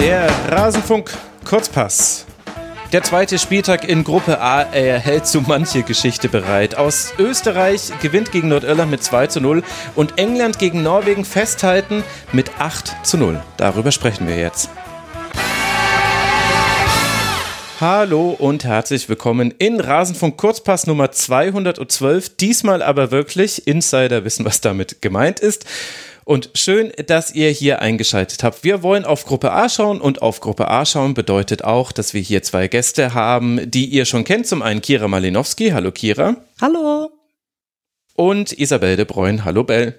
Der Rasenfunk Kurzpass. Der zweite Spieltag in Gruppe A erhält so manche Geschichte bereit. Aus Österreich gewinnt gegen Nordirland mit 2 zu 0 und England gegen Norwegen festhalten mit 8 zu 0. Darüber sprechen wir jetzt. Hallo und herzlich willkommen in Rasenfunk Kurzpass Nummer 212. Diesmal aber wirklich Insider wissen, was damit gemeint ist. Und schön, dass ihr hier eingeschaltet habt. Wir wollen auf Gruppe A schauen und auf Gruppe A schauen bedeutet auch, dass wir hier zwei Gäste haben, die ihr schon kennt. Zum einen Kira Malinowski. Hallo Kira. Hallo. Und Isabel de Bruyne. Hallo Bell.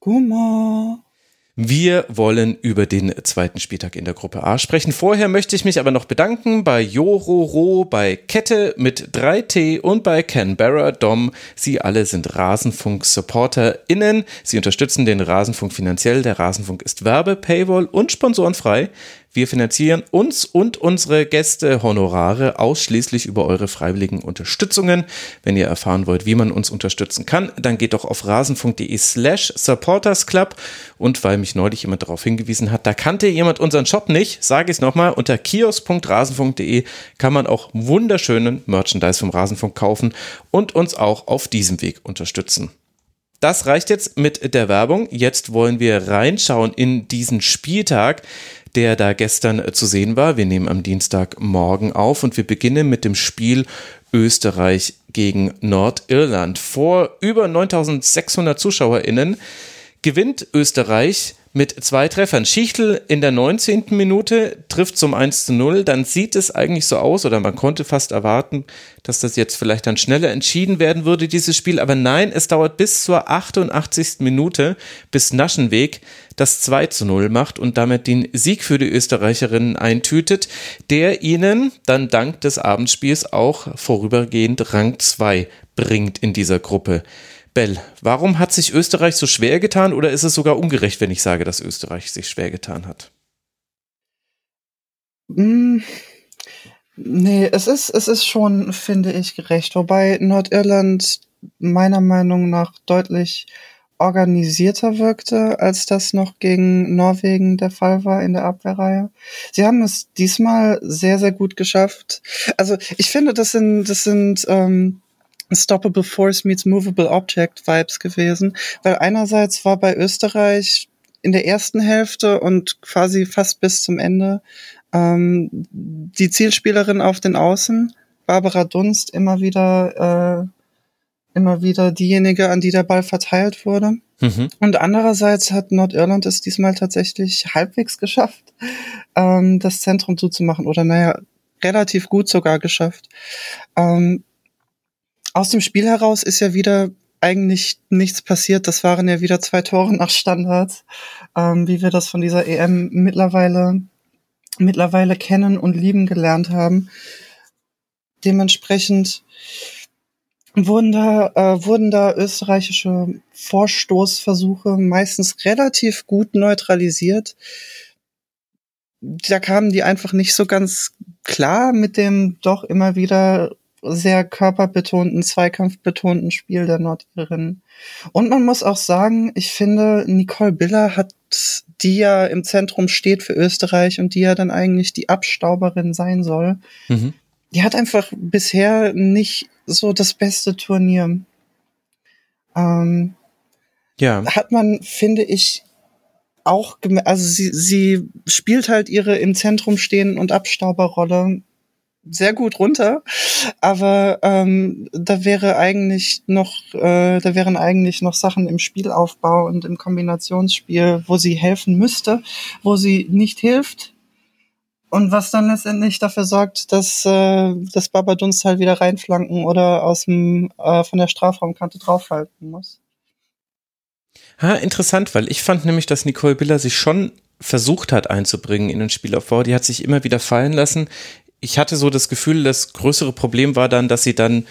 Gummo. Wir wollen über den zweiten Spieltag in der Gruppe A sprechen. Vorher möchte ich mich aber noch bedanken bei Jororo, bei Kette mit 3T und bei Canberra Dom. Sie alle sind Rasenfunk-SupporterInnen. Sie unterstützen den Rasenfunk finanziell. Der Rasenfunk ist Werbe, Paywall und sponsorenfrei. Wir finanzieren uns und unsere Gäste Honorare ausschließlich über eure freiwilligen Unterstützungen. Wenn ihr erfahren wollt, wie man uns unterstützen kann, dann geht doch auf rasenfunk.de slash supportersclub. Und weil mich neulich jemand darauf hingewiesen hat, da kannte jemand unseren Shop nicht, sage ich es nochmal, unter kios.rasenfunk.de kann man auch wunderschönen Merchandise vom Rasenfunk kaufen und uns auch auf diesem Weg unterstützen. Das reicht jetzt mit der Werbung. Jetzt wollen wir reinschauen in diesen Spieltag der da gestern äh, zu sehen war. Wir nehmen am Dienstagmorgen auf und wir beginnen mit dem Spiel Österreich gegen Nordirland. Vor über 9600 ZuschauerInnen gewinnt Österreich mit zwei Treffern. Schichtel in der 19. Minute trifft zum 1 zu 0. Dann sieht es eigentlich so aus, oder man konnte fast erwarten, dass das jetzt vielleicht dann schneller entschieden werden würde, dieses Spiel. Aber nein, es dauert bis zur 88. Minute, bis Naschenweg das 2 zu 0 macht und damit den Sieg für die Österreicherinnen eintütet, der ihnen dann dank des Abendspiels auch vorübergehend Rang 2 bringt in dieser Gruppe. Bell, warum hat sich Österreich so schwer getan oder ist es sogar ungerecht, wenn ich sage, dass Österreich sich schwer getan hat? Mm, nee, es ist, es ist schon, finde ich, gerecht. Wobei Nordirland meiner Meinung nach deutlich organisierter wirkte, als das noch gegen Norwegen der Fall war in der Abwehrreihe. Sie haben es diesmal sehr, sehr gut geschafft. Also ich finde, das sind, das sind ähm, Stoppable Force meets Movable Object Vibes gewesen, weil einerseits war bei Österreich in der ersten Hälfte und quasi fast bis zum Ende ähm, die Zielspielerin auf den Außen, Barbara Dunst, immer wieder äh, immer wieder diejenige, an die der Ball verteilt wurde. Mhm. Und andererseits hat Nordirland es diesmal tatsächlich halbwegs geschafft, ähm, das Zentrum zuzumachen oder naja, relativ gut sogar geschafft. Ähm, aus dem Spiel heraus ist ja wieder eigentlich nichts passiert. Das waren ja wieder zwei Tore nach Standards, ähm, wie wir das von dieser EM mittlerweile, mittlerweile kennen und lieben gelernt haben. Dementsprechend wurden da, äh, wurden da österreichische Vorstoßversuche meistens relativ gut neutralisiert. Da kamen die einfach nicht so ganz klar mit dem doch immer wieder sehr körperbetonten, zweikampfbetonten Spiel der Nordirinnen. Und man muss auch sagen, ich finde, Nicole Biller hat, die ja im Zentrum steht für Österreich und die ja dann eigentlich die Abstauberin sein soll, mhm. die hat einfach bisher nicht so das beste Turnier. Ähm, ja. Hat man, finde ich, auch, also sie, sie spielt halt ihre im Zentrum stehen und Abstauberrolle sehr gut runter, aber ähm, da wäre eigentlich noch, äh, da wären eigentlich noch Sachen im Spielaufbau und im Kombinationsspiel, wo sie helfen müsste, wo sie nicht hilft, und was dann letztendlich dafür sorgt, dass, äh, das Babadunst halt wieder reinflanken oder aus dem, äh, von der Strafraumkante draufhalten muss. Ha, interessant, weil ich fand nämlich, dass Nicole Biller sich schon versucht hat einzubringen in den Spielaufbau. Die hat sich immer wieder fallen lassen. Ich hatte so das Gefühl, das größere Problem war dann, dass sie dann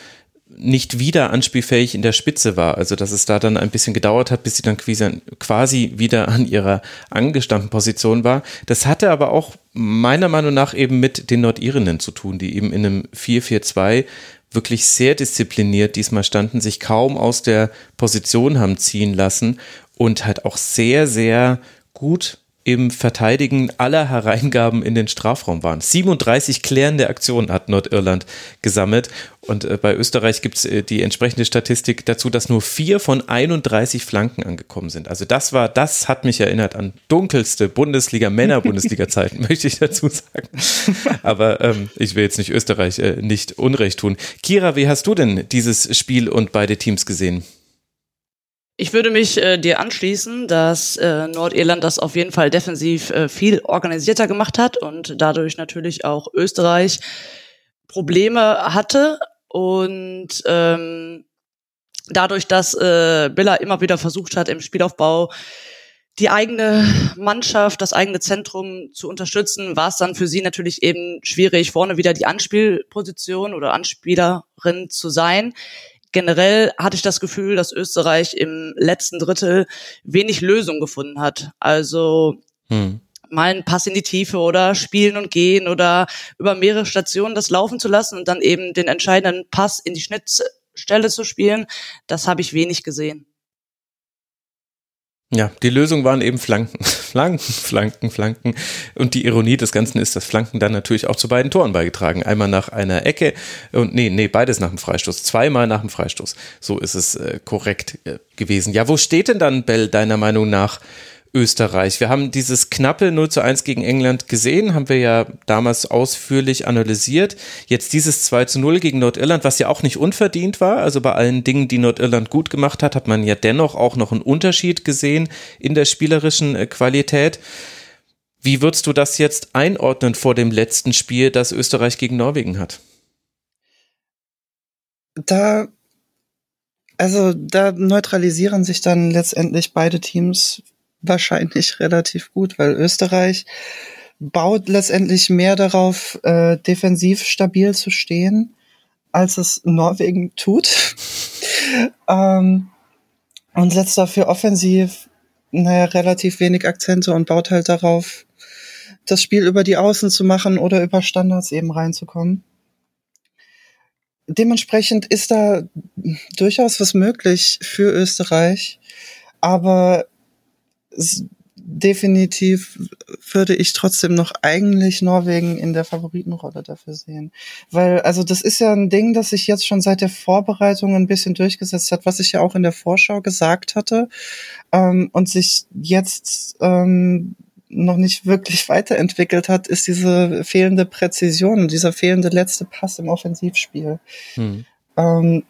nicht wieder anspielfähig in der Spitze war. Also dass es da dann ein bisschen gedauert hat, bis sie dann quasi wieder an ihrer angestammten Position war. Das hatte aber auch meiner Meinung nach eben mit den Nordirinnen zu tun, die eben in einem 4-4-2 wirklich sehr diszipliniert diesmal standen, sich kaum aus der Position haben ziehen lassen und halt auch sehr, sehr gut im Verteidigen aller Hereingaben in den Strafraum waren. 37 klärende Aktionen hat Nordirland gesammelt und äh, bei Österreich gibt es äh, die entsprechende Statistik dazu, dass nur vier von 31 Flanken angekommen sind. Also das war, das hat mich erinnert an dunkelste Bundesliga, Männer-Bundesliga-Zeiten, möchte ich dazu sagen. Aber ähm, ich will jetzt nicht Österreich äh, nicht Unrecht tun. Kira, wie hast du denn dieses Spiel und beide Teams gesehen? Ich würde mich äh, dir anschließen, dass äh, Nordirland das auf jeden Fall defensiv äh, viel organisierter gemacht hat und dadurch natürlich auch Österreich Probleme hatte und ähm, dadurch, dass äh, Biller immer wieder versucht hat, im Spielaufbau die eigene Mannschaft, das eigene Zentrum zu unterstützen, war es dann für sie natürlich eben schwierig, vorne wieder die Anspielposition oder Anspielerin zu sein generell hatte ich das Gefühl, dass Österreich im letzten Drittel wenig Lösung gefunden hat. Also hm. mal einen Pass in die Tiefe oder spielen und gehen oder über mehrere Stationen das laufen zu lassen und dann eben den entscheidenden Pass in die Schnittstelle zu spielen, das habe ich wenig gesehen. Ja, die Lösung waren eben Flanken, Flanken, Flanken, Flanken. Und die Ironie des Ganzen ist, dass Flanken dann natürlich auch zu beiden Toren beigetragen. Einmal nach einer Ecke und nee, nee, beides nach dem Freistoß. Zweimal nach dem Freistoß. So ist es äh, korrekt äh, gewesen. Ja, wo steht denn dann Bell deiner Meinung nach Österreich. Wir haben dieses knappe 0 zu 1 gegen England gesehen, haben wir ja damals ausführlich analysiert. Jetzt dieses 2 zu 0 gegen Nordirland, was ja auch nicht unverdient war. Also bei allen Dingen, die Nordirland gut gemacht hat, hat man ja dennoch auch noch einen Unterschied gesehen in der spielerischen äh, Qualität. Wie würdest du das jetzt einordnen vor dem letzten Spiel, das Österreich gegen Norwegen hat? Da, also da neutralisieren sich dann letztendlich beide Teams wahrscheinlich relativ gut, weil Österreich baut letztendlich mehr darauf, äh, defensiv stabil zu stehen, als es Norwegen tut. ähm, und setzt dafür offensiv, naja, relativ wenig Akzente und baut halt darauf, das Spiel über die Außen zu machen oder über Standards eben reinzukommen. Dementsprechend ist da durchaus was möglich für Österreich, aber definitiv würde ich trotzdem noch eigentlich Norwegen in der Favoritenrolle dafür sehen. Weil, also das ist ja ein Ding, das sich jetzt schon seit der Vorbereitung ein bisschen durchgesetzt hat, was ich ja auch in der Vorschau gesagt hatte ähm, und sich jetzt ähm, noch nicht wirklich weiterentwickelt hat, ist diese fehlende Präzision und dieser fehlende letzte Pass im Offensivspiel. Hm. Ähm,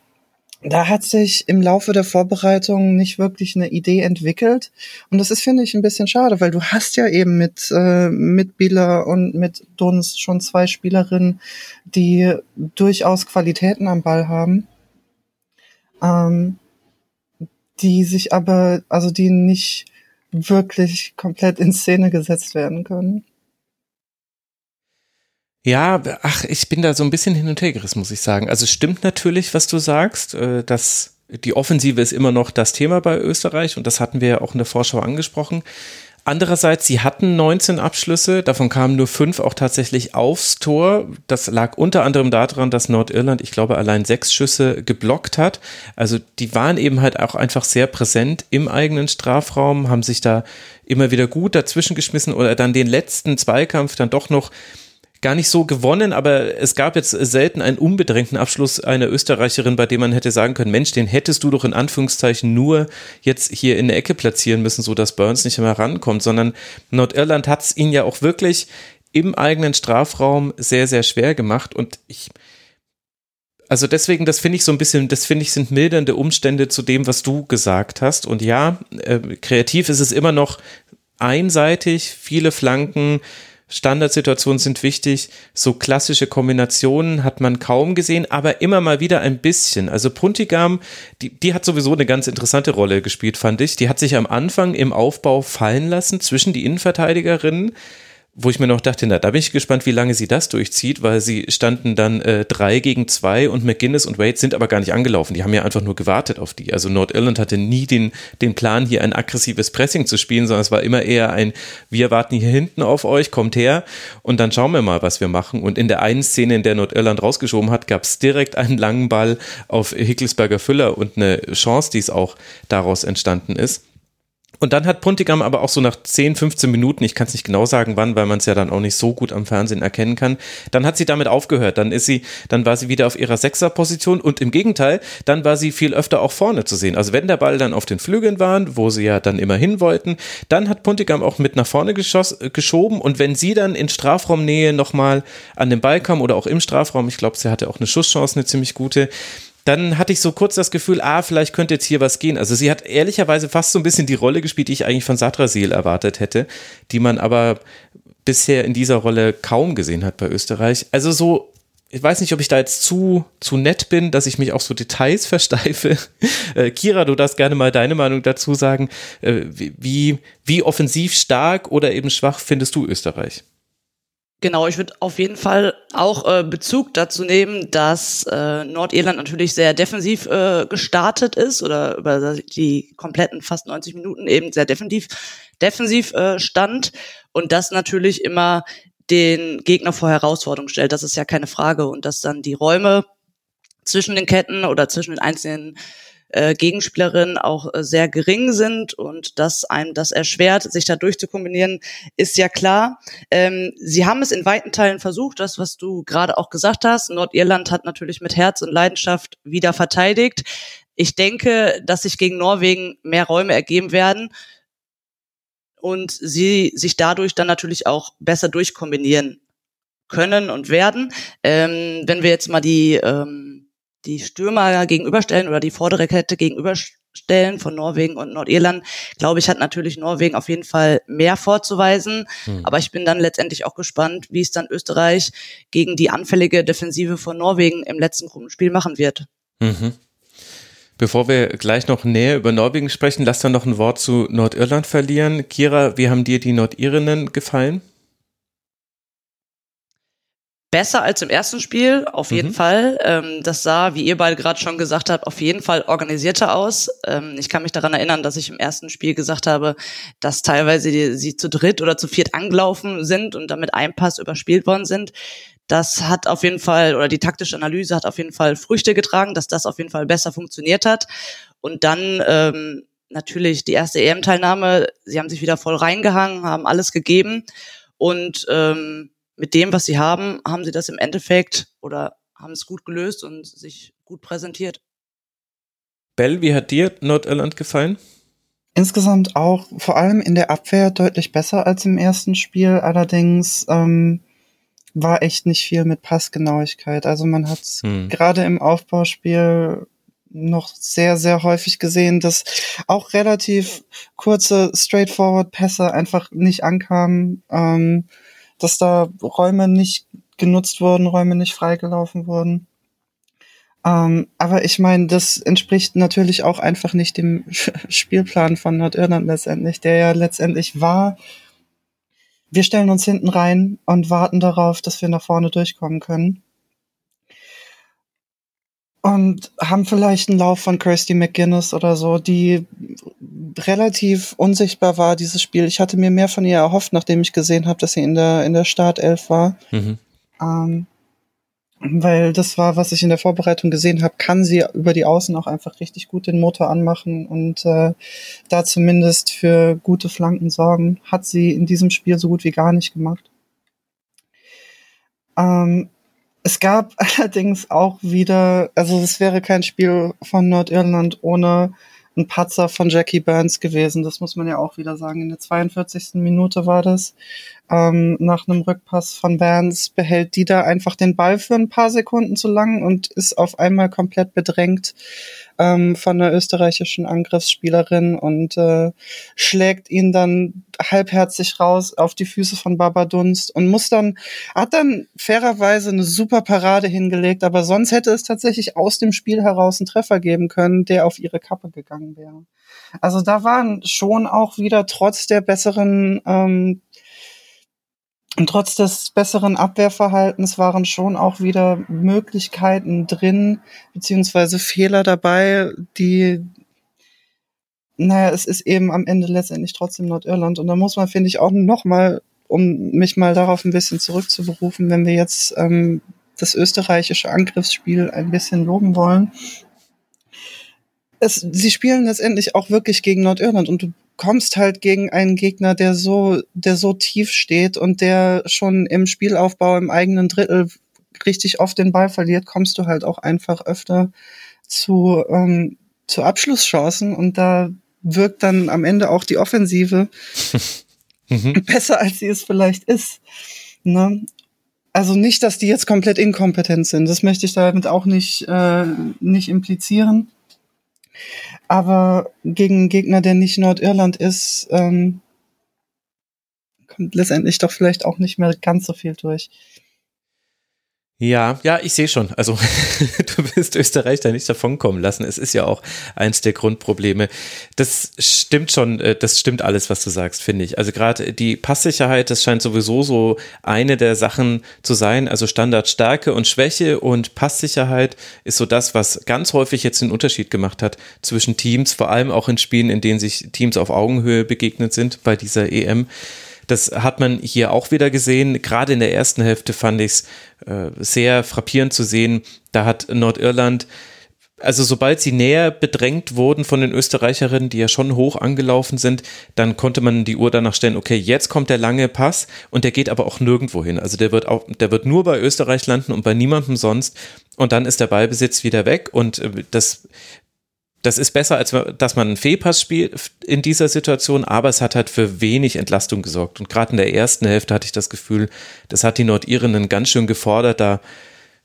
da hat sich im Laufe der Vorbereitung nicht wirklich eine Idee entwickelt. Und das ist, finde ich, ein bisschen schade, weil du hast ja eben mit, äh, mit Bieler und mit Dunst schon zwei Spielerinnen, die durchaus Qualitäten am Ball haben, ähm, die sich aber, also die nicht wirklich komplett in Szene gesetzt werden können. Ja, ach, ich bin da so ein bisschen hin und her gerissen, muss ich sagen. Also es stimmt natürlich, was du sagst, äh, dass die Offensive ist immer noch das Thema bei Österreich und das hatten wir ja auch in der Vorschau angesprochen. Andererseits, sie hatten 19 Abschlüsse, davon kamen nur fünf auch tatsächlich aufs Tor. Das lag unter anderem daran, dass Nordirland, ich glaube, allein sechs Schüsse geblockt hat. Also die waren eben halt auch einfach sehr präsent im eigenen Strafraum, haben sich da immer wieder gut dazwischen geschmissen oder dann den letzten Zweikampf dann doch noch gar nicht so gewonnen, aber es gab jetzt selten einen unbedrängten Abschluss einer Österreicherin, bei dem man hätte sagen können, Mensch, den hättest du doch in Anführungszeichen nur jetzt hier in der Ecke platzieren müssen, so dass Burns nicht mehr rankommt, sondern Nordirland hat es ihnen ja auch wirklich im eigenen Strafraum sehr, sehr schwer gemacht und ich, also deswegen, das finde ich so ein bisschen, das finde ich sind mildernde Umstände zu dem, was du gesagt hast. Und ja, äh, kreativ ist es immer noch einseitig, viele Flanken, Standardsituationen sind wichtig. So klassische Kombinationen hat man kaum gesehen, aber immer mal wieder ein bisschen. Also Puntigam, die, die hat sowieso eine ganz interessante Rolle gespielt, fand ich. Die hat sich am Anfang im Aufbau fallen lassen zwischen die Innenverteidigerinnen wo ich mir noch dachte, na, da bin ich gespannt, wie lange sie das durchzieht, weil sie standen dann äh, drei gegen zwei und McGuinness und Wade sind aber gar nicht angelaufen. Die haben ja einfach nur gewartet auf die. Also Nordirland hatte nie den, den Plan, hier ein aggressives Pressing zu spielen, sondern es war immer eher ein, wir warten hier hinten auf euch, kommt her und dann schauen wir mal, was wir machen. Und in der einen Szene, in der Nordirland rausgeschoben hat, gab es direkt einen langen Ball auf Hickelsberger Füller und eine Chance, die es auch daraus entstanden ist. Und dann hat Puntigam aber auch so nach 10, 15 Minuten, ich kann es nicht genau sagen wann, weil man es ja dann auch nicht so gut am Fernsehen erkennen kann, dann hat sie damit aufgehört. Dann ist sie, dann war sie wieder auf ihrer Sechserposition und im Gegenteil, dann war sie viel öfter auch vorne zu sehen. Also wenn der Ball dann auf den Flügeln war, wo sie ja dann immer hin wollten, dann hat Puntigam auch mit nach vorne geschoss, geschoben und wenn sie dann in Strafraumnähe nochmal an den Ball kam oder auch im Strafraum, ich glaube, sie hatte auch eine Schusschance, eine ziemlich gute, dann hatte ich so kurz das Gefühl, ah, vielleicht könnte jetzt hier was gehen. Also sie hat ehrlicherweise fast so ein bisschen die Rolle gespielt, die ich eigentlich von Satrasil erwartet hätte, die man aber bisher in dieser Rolle kaum gesehen hat bei Österreich. Also so, ich weiß nicht, ob ich da jetzt zu, zu nett bin, dass ich mich auf so Details versteife. Äh, Kira, du darfst gerne mal deine Meinung dazu sagen. Äh, wie, wie offensiv stark oder eben schwach findest du Österreich? Genau, ich würde auf jeden Fall auch äh, Bezug dazu nehmen, dass äh, Nordirland natürlich sehr defensiv äh, gestartet ist oder über die kompletten fast 90 Minuten eben sehr defensiv, defensiv äh, stand und das natürlich immer den Gegner vor Herausforderungen stellt. Das ist ja keine Frage und dass dann die Räume zwischen den Ketten oder zwischen den einzelnen äh, Gegenspielerinnen auch äh, sehr gering sind und dass einem das erschwert, sich da durchzukombinieren, ist ja klar. Ähm, sie haben es in weiten Teilen versucht, das, was du gerade auch gesagt hast. Nordirland hat natürlich mit Herz und Leidenschaft wieder verteidigt. Ich denke, dass sich gegen Norwegen mehr Räume ergeben werden und sie sich dadurch dann natürlich auch besser durchkombinieren können und werden. Ähm, wenn wir jetzt mal die ähm, die Stürmer gegenüberstellen oder die vordere Kette gegenüberstellen von Norwegen und Nordirland, glaube ich, hat natürlich Norwegen auf jeden Fall mehr vorzuweisen. Mhm. Aber ich bin dann letztendlich auch gespannt, wie es dann Österreich gegen die anfällige Defensive von Norwegen im letzten Gruppenspiel machen wird. Mhm. Bevor wir gleich noch näher über Norwegen sprechen, lass dann noch ein Wort zu Nordirland verlieren. Kira, wie haben dir die Nordirinnen gefallen? Besser als im ersten Spiel, auf jeden mhm. Fall. Ähm, das sah, wie ihr beide gerade schon gesagt habt, auf jeden Fall organisierter aus. Ähm, ich kann mich daran erinnern, dass ich im ersten Spiel gesagt habe, dass teilweise die, sie zu dritt oder zu viert angelaufen sind und damit ein Pass überspielt worden sind. Das hat auf jeden Fall, oder die taktische Analyse hat auf jeden Fall Früchte getragen, dass das auf jeden Fall besser funktioniert hat. Und dann ähm, natürlich die erste EM-Teilnahme. Sie haben sich wieder voll reingehangen, haben alles gegeben und ähm, mit dem, was sie haben, haben sie das im Endeffekt oder haben es gut gelöst und sich gut präsentiert. Bell, wie hat dir Nordirland gefallen? Insgesamt auch vor allem in der Abwehr deutlich besser als im ersten Spiel. Allerdings ähm, war echt nicht viel mit Passgenauigkeit. Also man hat hm. gerade im Aufbauspiel noch sehr, sehr häufig gesehen, dass auch relativ kurze, straightforward Pässe einfach nicht ankamen. Ähm, dass da Räume nicht genutzt wurden, Räume nicht freigelaufen wurden. Ähm, aber ich meine, das entspricht natürlich auch einfach nicht dem Spielplan von Nordirland letztendlich, der ja letztendlich war, wir stellen uns hinten rein und warten darauf, dass wir nach vorne durchkommen können und haben vielleicht einen Lauf von Kirsty McGuinness oder so, die relativ unsichtbar war, dieses Spiel. Ich hatte mir mehr von ihr erhofft, nachdem ich gesehen habe, dass sie in der, in der Startelf war. Mhm. Ähm, weil das war, was ich in der Vorbereitung gesehen habe, kann sie über die Außen auch einfach richtig gut den Motor anmachen und äh, da zumindest für gute Flanken sorgen. Hat sie in diesem Spiel so gut wie gar nicht gemacht. Ähm, es gab allerdings auch wieder, also es wäre kein Spiel von Nordirland ohne ein Patzer von Jackie Burns gewesen. Das muss man ja auch wieder sagen. In der 42. Minute war das. Ähm, nach einem Rückpass von Burns behält die da einfach den Ball für ein paar Sekunden zu lang und ist auf einmal komplett bedrängt ähm, von der österreichischen Angriffsspielerin und äh, schlägt ihn dann halbherzig raus auf die Füße von Baba Dunst und muss dann, hat dann fairerweise eine super Parade hingelegt, aber sonst hätte es tatsächlich aus dem Spiel heraus einen Treffer geben können, der auf ihre Kappe gegangen wäre. Also da waren schon auch wieder trotz der besseren ähm, und trotz des besseren Abwehrverhaltens waren schon auch wieder Möglichkeiten drin, beziehungsweise Fehler dabei, die, naja, es ist eben am Ende letztendlich trotzdem Nordirland. Und da muss man, finde ich, auch nochmal, um mich mal darauf ein bisschen zurückzuberufen, wenn wir jetzt ähm, das österreichische Angriffsspiel ein bisschen loben wollen. Es, sie spielen letztendlich auch wirklich gegen Nordirland und du kommst halt gegen einen Gegner, der so, der so tief steht und der schon im Spielaufbau im eigenen Drittel richtig oft den Ball verliert, kommst du halt auch einfach öfter zu, ähm, zu Abschlusschancen und da wirkt dann am Ende auch die Offensive mhm. besser, als sie es vielleicht ist. Ne? Also nicht, dass die jetzt komplett inkompetent sind. Das möchte ich damit auch nicht, äh, nicht implizieren. Aber gegen einen Gegner, der nicht Nordirland ist, ähm, kommt letztendlich doch vielleicht auch nicht mehr ganz so viel durch. Ja, ja, ich sehe schon. Also du willst Österreich da nicht davonkommen lassen. Es ist ja auch eins der Grundprobleme. Das stimmt schon, äh, das stimmt alles, was du sagst, finde ich. Also gerade die Passsicherheit, das scheint sowieso so eine der Sachen zu sein. Also Standardstärke und Schwäche und Passsicherheit ist so das, was ganz häufig jetzt den Unterschied gemacht hat zwischen Teams, vor allem auch in Spielen, in denen sich Teams auf Augenhöhe begegnet sind bei dieser EM. Das hat man hier auch wieder gesehen. Gerade in der ersten Hälfte fand ich es äh, sehr frappierend zu sehen. Da hat Nordirland also sobald sie näher bedrängt wurden von den Österreicherinnen, die ja schon hoch angelaufen sind, dann konnte man die Uhr danach stellen, okay, jetzt kommt der lange Pass und der geht aber auch nirgendwo hin. Also der wird auch, der wird nur bei Österreich landen und bei niemandem sonst. Und dann ist der Ballbesitz wieder weg und äh, das das ist besser, als dass man einen Fehlpass spielt in dieser Situation, aber es hat halt für wenig Entlastung gesorgt. Und gerade in der ersten Hälfte hatte ich das Gefühl, das hat die Nordirinnen ganz schön gefordert, da,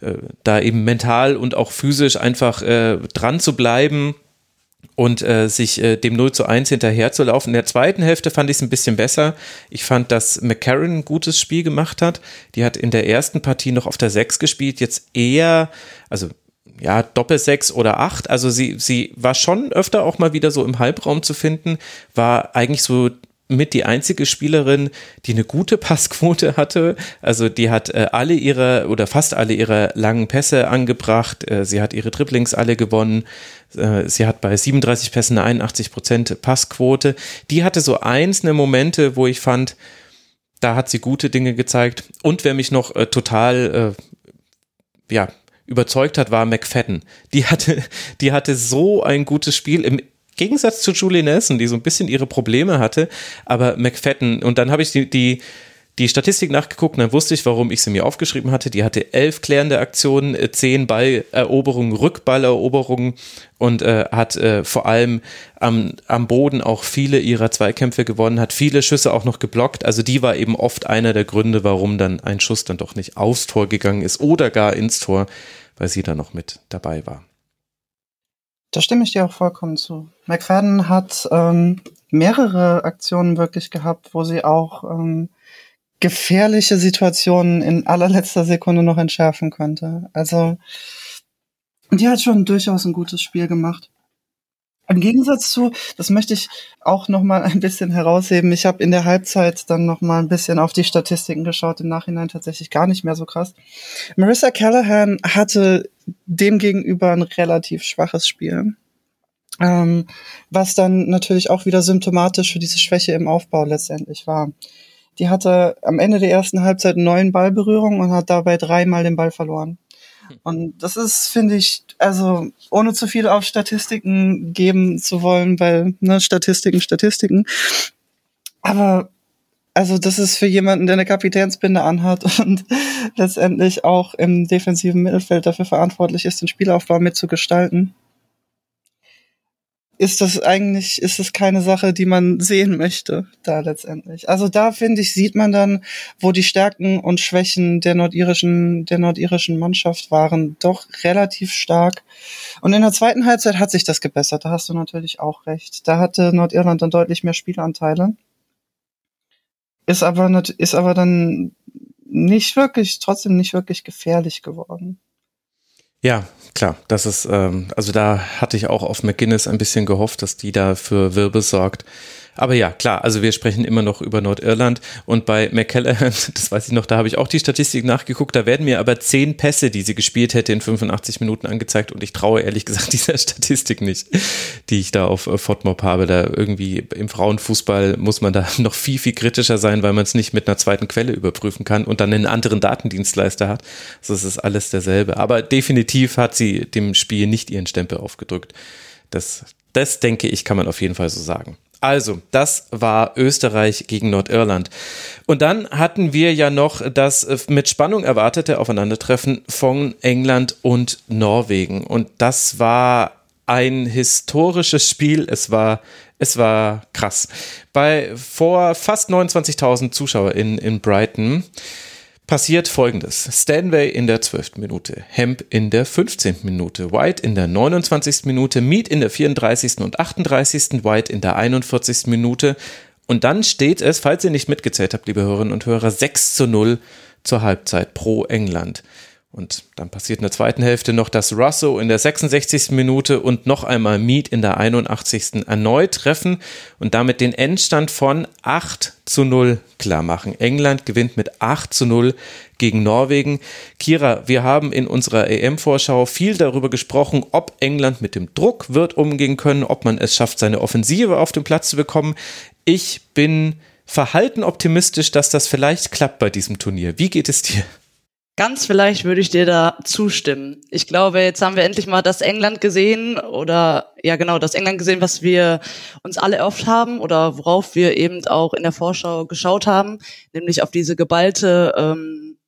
äh, da eben mental und auch physisch einfach äh, dran zu bleiben und äh, sich äh, dem 0 zu 1 hinterherzulaufen. In der zweiten Hälfte fand ich es ein bisschen besser. Ich fand, dass McCarron ein gutes Spiel gemacht hat. Die hat in der ersten Partie noch auf der 6 gespielt, jetzt eher, also ja, Doppelsechs oder acht. Also sie, sie war schon öfter auch mal wieder so im Halbraum zu finden, war eigentlich so mit die einzige Spielerin, die eine gute Passquote hatte. Also die hat äh, alle ihre oder fast alle ihre langen Pässe angebracht. Äh, sie hat ihre Dribblings alle gewonnen. Äh, sie hat bei 37 Pässen eine 81 Prozent Passquote. Die hatte so einzelne Momente, wo ich fand, da hat sie gute Dinge gezeigt. Und wer mich noch äh, total, äh, ja, überzeugt hat, war McFadden. Die hatte, die hatte so ein gutes Spiel im Gegensatz zu Julie Nelson, die so ein bisschen ihre Probleme hatte, aber McFadden, und dann habe ich die, die, die Statistik nachgeguckt und dann wusste ich, warum ich sie mir aufgeschrieben hatte. Die hatte elf klärende Aktionen, äh, zehn Balleroberungen, Rückballeroberungen und äh, hat äh, vor allem am, am Boden auch viele ihrer Zweikämpfe gewonnen, hat viele Schüsse auch noch geblockt. Also die war eben oft einer der Gründe, warum dann ein Schuss dann doch nicht aufs Tor gegangen ist oder gar ins Tor weil sie da noch mit dabei war. Da stimme ich dir auch vollkommen zu. McFadden hat ähm, mehrere Aktionen wirklich gehabt, wo sie auch ähm, gefährliche Situationen in allerletzter Sekunde noch entschärfen konnte. Also die hat schon durchaus ein gutes Spiel gemacht. Im Gegensatz zu, das möchte ich auch noch mal ein bisschen herausheben. Ich habe in der Halbzeit dann noch mal ein bisschen auf die Statistiken geschaut. Im Nachhinein tatsächlich gar nicht mehr so krass. Marissa Callahan hatte demgegenüber ein relativ schwaches Spiel, ähm, was dann natürlich auch wieder symptomatisch für diese Schwäche im Aufbau letztendlich war. Die hatte am Ende der ersten Halbzeit neun Ballberührungen und hat dabei dreimal den Ball verloren. Und das ist, finde ich, also ohne zu viel auf Statistiken geben zu wollen, weil, ne, Statistiken, Statistiken. Aber also das ist für jemanden, der eine Kapitänsbinde anhat und letztendlich auch im defensiven Mittelfeld dafür verantwortlich ist, den Spielaufbau mitzugestalten ist das eigentlich, ist es keine Sache, die man sehen möchte, da letztendlich. Also da finde ich, sieht man dann, wo die Stärken und Schwächen der nordirischen, der nordirischen Mannschaft waren, doch relativ stark. Und in der zweiten Halbzeit hat sich das gebessert, da hast du natürlich auch recht. Da hatte Nordirland dann deutlich mehr Spielanteile. Ist aber, ist aber dann nicht wirklich, trotzdem nicht wirklich gefährlich geworden. Ja, klar, das ist, ähm, also da hatte ich auch auf McGuinness ein bisschen gehofft, dass die da für Wirbel sorgt. Aber ja, klar, also wir sprechen immer noch über Nordirland und bei McCallahan, das weiß ich noch, da habe ich auch die Statistik nachgeguckt, da werden mir aber zehn Pässe, die sie gespielt hätte, in 85 Minuten angezeigt und ich traue ehrlich gesagt dieser Statistik nicht, die ich da auf FODMOB habe. Da irgendwie im Frauenfußball muss man da noch viel, viel kritischer sein, weil man es nicht mit einer zweiten Quelle überprüfen kann und dann einen anderen Datendienstleister hat. Also es ist alles derselbe. Aber definitiv hat sie dem Spiel nicht ihren Stempel aufgedrückt. Das, das denke ich, kann man auf jeden Fall so sagen. Also, das war Österreich gegen Nordirland. Und dann hatten wir ja noch das äh, mit Spannung erwartete Aufeinandertreffen von England und Norwegen. Und das war ein historisches Spiel. Es war, es war krass. Bei vor fast 29.000 ZuschauerInnen in Brighton passiert folgendes. Stanway in der 12. Minute, Hemp in der 15. Minute, White in der 29. Minute, Mead in der 34. und 38. White in der 41. Minute. Und dann steht es, falls ihr nicht mitgezählt habt, liebe Hörerinnen und Hörer, 6 zu 0 zur Halbzeit pro England. Und dann passiert in der zweiten Hälfte noch, dass Russo in der 66. Minute und noch einmal Mead in der 81. erneut treffen und damit den Endstand von 8 zu 0 klar machen. England gewinnt mit 8 zu 0 gegen Norwegen. Kira, wir haben in unserer EM-Vorschau viel darüber gesprochen, ob England mit dem Druck wird umgehen können, ob man es schafft, seine Offensive auf den Platz zu bekommen. Ich bin verhalten optimistisch, dass das vielleicht klappt bei diesem Turnier. Wie geht es dir? Ganz vielleicht würde ich dir da zustimmen. Ich glaube, jetzt haben wir endlich mal das England gesehen oder ja genau, das England gesehen, was wir uns alle erhofft haben oder worauf wir eben auch in der Vorschau geschaut haben, nämlich auf diese geballte ähm,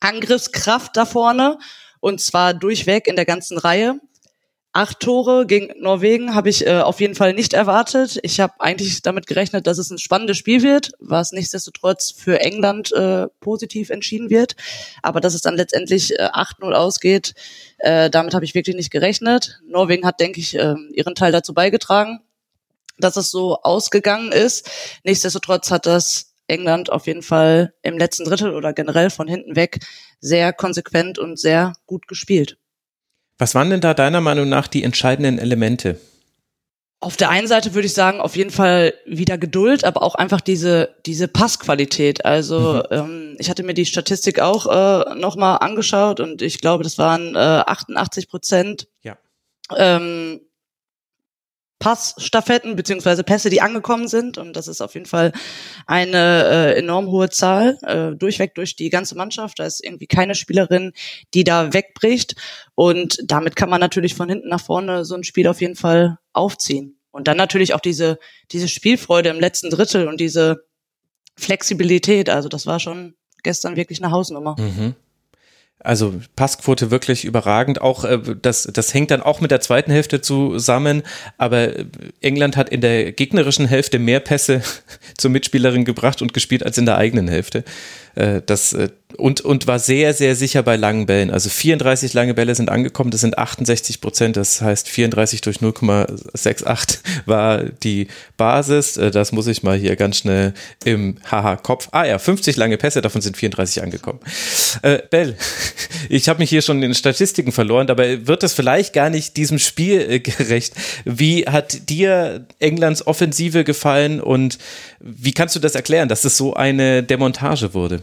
Angriffskraft da vorne und zwar durchweg in der ganzen Reihe. Acht Tore gegen Norwegen habe ich äh, auf jeden Fall nicht erwartet. Ich habe eigentlich damit gerechnet, dass es ein spannendes Spiel wird, was nichtsdestotrotz für England äh, positiv entschieden wird. Aber dass es dann letztendlich äh, 8-0 ausgeht, äh, damit habe ich wirklich nicht gerechnet. Norwegen hat, denke ich, äh, ihren Teil dazu beigetragen, dass es so ausgegangen ist. Nichtsdestotrotz hat das England auf jeden Fall im letzten Drittel oder generell von hinten weg sehr konsequent und sehr gut gespielt. Was waren denn da deiner Meinung nach die entscheidenden Elemente? Auf der einen Seite würde ich sagen, auf jeden Fall wieder Geduld, aber auch einfach diese, diese Passqualität. Also mhm. ähm, ich hatte mir die Statistik auch äh, nochmal angeschaut und ich glaube, das waren äh, 88 Prozent ja. ähm, Passstaffetten beziehungsweise Pässe, die angekommen sind. Und das ist auf jeden Fall eine äh, enorm hohe Zahl, äh, durchweg durch die ganze Mannschaft. Da ist irgendwie keine Spielerin, die da wegbricht. Und damit kann man natürlich von hinten nach vorne so ein Spiel auf jeden Fall aufziehen. Und dann natürlich auch diese, diese Spielfreude im letzten Drittel und diese Flexibilität. Also das war schon gestern wirklich eine Hausnummer. Mhm. Also Passquote wirklich überragend. Auch äh, das, das hängt dann auch mit der zweiten Hälfte zusammen. Aber England hat in der gegnerischen Hälfte mehr Pässe zur Mitspielerin gebracht und gespielt als in der eigenen Hälfte. Äh, das, äh, und, und war sehr, sehr sicher bei langen Bällen. Also 34 lange Bälle sind angekommen, das sind 68 Prozent, das heißt 34 durch 0,68 war die Basis. Äh, das muss ich mal hier ganz schnell im Haha-Kopf. Ah ja, 50 lange Pässe, davon sind 34 angekommen. Äh, Bell, ich habe mich hier schon in Statistiken verloren, dabei wird es vielleicht gar nicht diesem Spiel gerecht. Wie hat dir Englands Offensive gefallen und wie kannst du das erklären, dass es so eine Demontage wurde?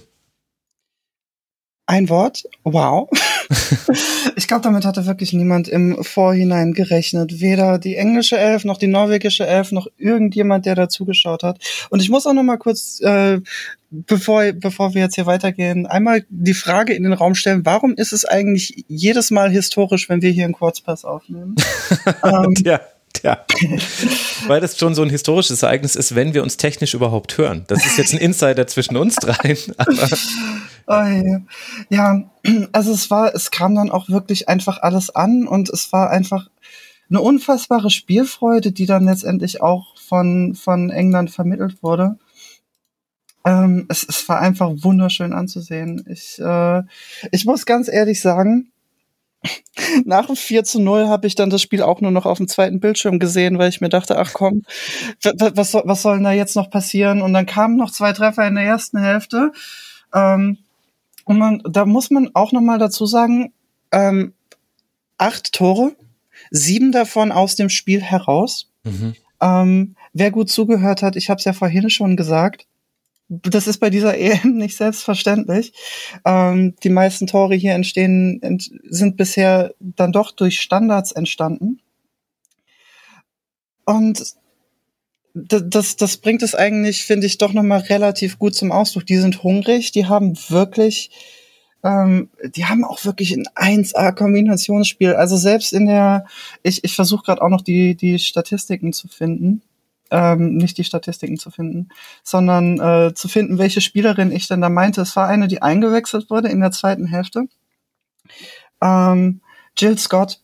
Ein Wort? Wow. ich glaube, damit hatte wirklich niemand im Vorhinein gerechnet. Weder die englische Elf, noch die norwegische Elf, noch irgendjemand, der da zugeschaut hat. Und ich muss auch noch mal kurz, äh, bevor, bevor wir jetzt hier weitergehen, einmal die Frage in den Raum stellen, warum ist es eigentlich jedes Mal historisch, wenn wir hier einen Kurzpass aufnehmen? ähm, ja. Ja, weil das schon so ein historisches Ereignis ist, wenn wir uns technisch überhaupt hören. Das ist jetzt ein Insider zwischen uns dreien. Aber ja, also es war, es kam dann auch wirklich einfach alles an und es war einfach eine unfassbare Spielfreude, die dann letztendlich auch von, von England vermittelt wurde. Ähm, es, es war einfach wunderschön anzusehen. Ich, äh, ich muss ganz ehrlich sagen, nach dem 4 zu 0 habe ich dann das Spiel auch nur noch auf dem zweiten Bildschirm gesehen, weil ich mir dachte, ach komm, was, was soll denn da jetzt noch passieren? Und dann kamen noch zwei Treffer in der ersten Hälfte. Ähm, und man, da muss man auch noch mal dazu sagen, ähm, acht Tore, sieben davon aus dem Spiel heraus. Mhm. Ähm, wer gut zugehört hat, ich habe es ja vorhin schon gesagt, das ist bei dieser EM nicht selbstverständlich. Ähm, die meisten Tore hier entstehen, ent, sind bisher dann doch durch Standards entstanden. Und das, das bringt es eigentlich, finde ich, doch nochmal relativ gut zum Ausdruck. Die sind hungrig, die haben wirklich, ähm, die haben auch wirklich ein 1A-Kombinationsspiel. Also selbst in der, ich, ich versuche gerade auch noch die, die Statistiken zu finden. ähm, nicht die Statistiken zu finden, sondern äh, zu finden, welche Spielerin ich denn da meinte. Es war eine, die eingewechselt wurde in der zweiten Hälfte. Ähm, Jill Scott,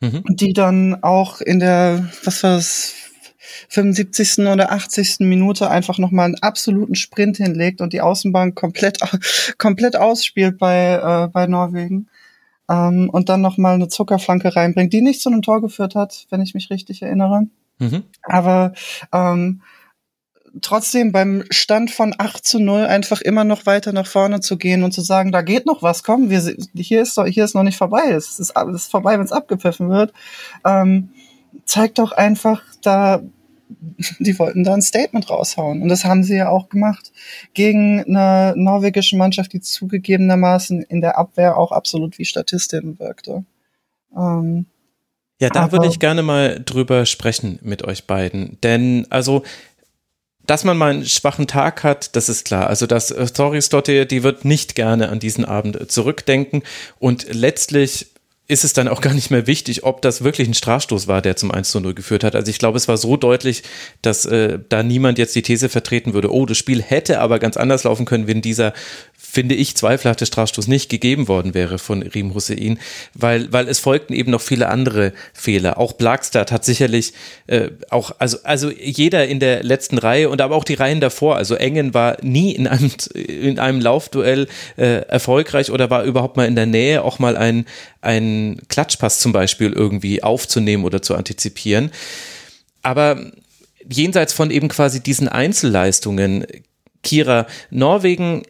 mhm. die dann auch in der, was war das, 75. oder 80. Minute einfach nochmal einen absoluten Sprint hinlegt und die Außenbahn komplett, komplett ausspielt bei, äh, bei Norwegen. Ähm, und dann nochmal eine Zuckerflanke reinbringt, die nicht zu einem Tor geführt hat, wenn ich mich richtig erinnere. Mhm. Aber ähm, trotzdem beim Stand von 8 zu 0 einfach immer noch weiter nach vorne zu gehen und zu sagen, da geht noch was, komm, wir, hier, ist, hier ist noch nicht vorbei, es ist, es ist vorbei, wenn es abgepfiffen wird, ähm, zeigt doch einfach, da die wollten da ein Statement raushauen. Und das haben sie ja auch gemacht. Gegen eine norwegische Mannschaft, die zugegebenermaßen in der Abwehr auch absolut wie Statistin wirkte. Ähm, ja, da würde ich gerne mal drüber sprechen mit euch beiden. Denn, also, dass man mal einen schwachen Tag hat, das ist klar. Also das äh, Stories die wird nicht gerne an diesen Abend zurückdenken. Und letztlich ist es dann auch gar nicht mehr wichtig, ob das wirklich ein Strafstoß war, der zum 1 zu 0 geführt hat. Also ich glaube, es war so deutlich, dass äh, da niemand jetzt die These vertreten würde, oh, das Spiel hätte aber ganz anders laufen können, wenn dieser finde ich, zweifelhafte Strafstoß nicht gegeben worden wäre von Rim Hussein, weil, weil es folgten eben noch viele andere Fehler. Auch Blagstad hat sicherlich äh, auch, also, also jeder in der letzten Reihe und aber auch die Reihen davor, also Engen war nie in einem, in einem Laufduell äh, erfolgreich oder war überhaupt mal in der Nähe, auch mal einen, einen Klatschpass zum Beispiel irgendwie aufzunehmen oder zu antizipieren. Aber jenseits von eben quasi diesen Einzelleistungen, Kira, Norwegen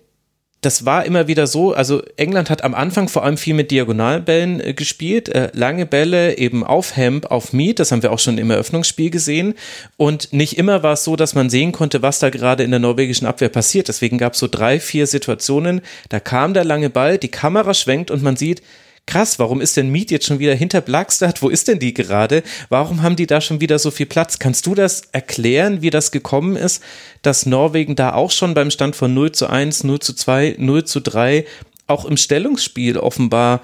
das war immer wieder so, also England hat am Anfang vor allem viel mit Diagonalbällen äh, gespielt, äh, lange Bälle eben auf Hemp, auf Mead, das haben wir auch schon im Eröffnungsspiel gesehen und nicht immer war es so, dass man sehen konnte, was da gerade in der norwegischen Abwehr passiert, deswegen gab es so drei, vier Situationen, da kam der lange Ball, die Kamera schwenkt und man sieht, krass, warum ist denn Mead jetzt schon wieder hinter Blackstad? Wo ist denn die gerade? Warum haben die da schon wieder so viel Platz? Kannst du das erklären, wie das gekommen ist, dass Norwegen da auch schon beim Stand von 0 zu 1, 0 zu 2, 0 zu 3 auch im Stellungsspiel offenbar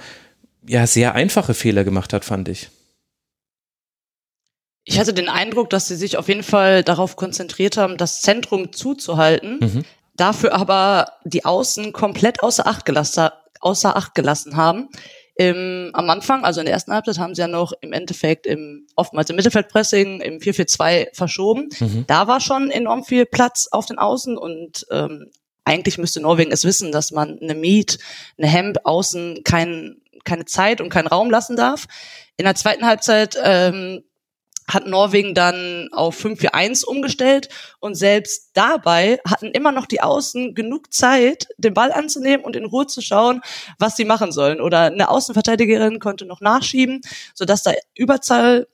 ja sehr einfache Fehler gemacht hat, fand ich. Ich hatte den Eindruck, dass sie sich auf jeden Fall darauf konzentriert haben, das Zentrum zuzuhalten, mhm. dafür aber die Außen komplett außer Acht, gelassen, außer Acht gelassen haben. Im, am Anfang, also in der ersten Halbzeit, haben sie ja noch im Endeffekt im, oftmals im Mittelfeldpressing im 4-4-2 verschoben. Mhm. Da war schon enorm viel Platz auf den Außen und ähm, eigentlich müsste Norwegen es wissen, dass man eine Meet, eine Hemp außen kein, keine Zeit und keinen Raum lassen darf. In der zweiten Halbzeit ähm, hat Norwegen dann auf 5-4-1 umgestellt und selbst dabei hatten immer noch die Außen genug Zeit, den Ball anzunehmen und in Ruhe zu schauen, was sie machen sollen. Oder eine Außenverteidigerin konnte noch nachschieben, sodass da Überzahl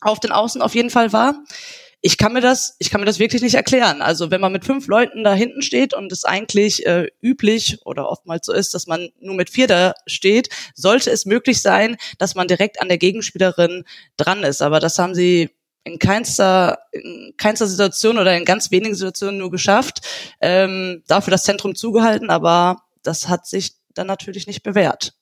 auf den Außen auf jeden Fall war ich kann mir das, ich kann mir das wirklich nicht erklären. Also wenn man mit fünf Leuten da hinten steht und es eigentlich äh, üblich oder oftmals so ist, dass man nur mit vier da steht, sollte es möglich sein, dass man direkt an der Gegenspielerin dran ist. Aber das haben sie in keinster, in keinster Situation oder in ganz wenigen Situationen nur geschafft, ähm, dafür das Zentrum zugehalten, aber das hat sich dann natürlich nicht bewährt.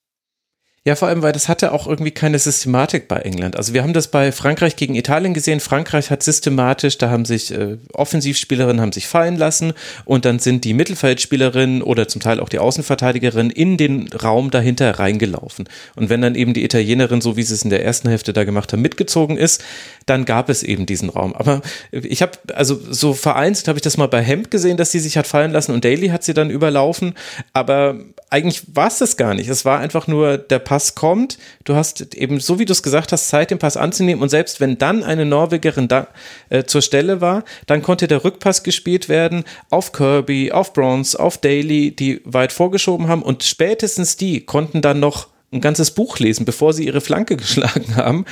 Ja, vor allem, weil das hatte auch irgendwie keine Systematik bei England. Also wir haben das bei Frankreich gegen Italien gesehen. Frankreich hat systematisch, da haben sich äh, Offensivspielerinnen haben sich fallen lassen und dann sind die Mittelfeldspielerinnen oder zum Teil auch die Außenverteidigerinnen in den Raum dahinter reingelaufen. Und wenn dann eben die Italienerin, so wie sie es in der ersten Hälfte da gemacht haben, mitgezogen ist, dann gab es eben diesen Raum. Aber ich habe, also so vereinzelt habe ich das mal bei Hemd gesehen, dass sie sich hat fallen lassen und Daly hat sie dann überlaufen. Aber eigentlich war es das gar nicht. Es war einfach nur, der Pass kommt, du hast eben, so wie du es gesagt hast, Zeit, den Pass anzunehmen und selbst wenn dann eine Norwegerin da, äh, zur Stelle war, dann konnte der Rückpass gespielt werden auf Kirby, auf Bronze, auf Daly, die weit vorgeschoben haben und spätestens die konnten dann noch ein ganzes Buch lesen, bevor sie ihre Flanke geschlagen haben.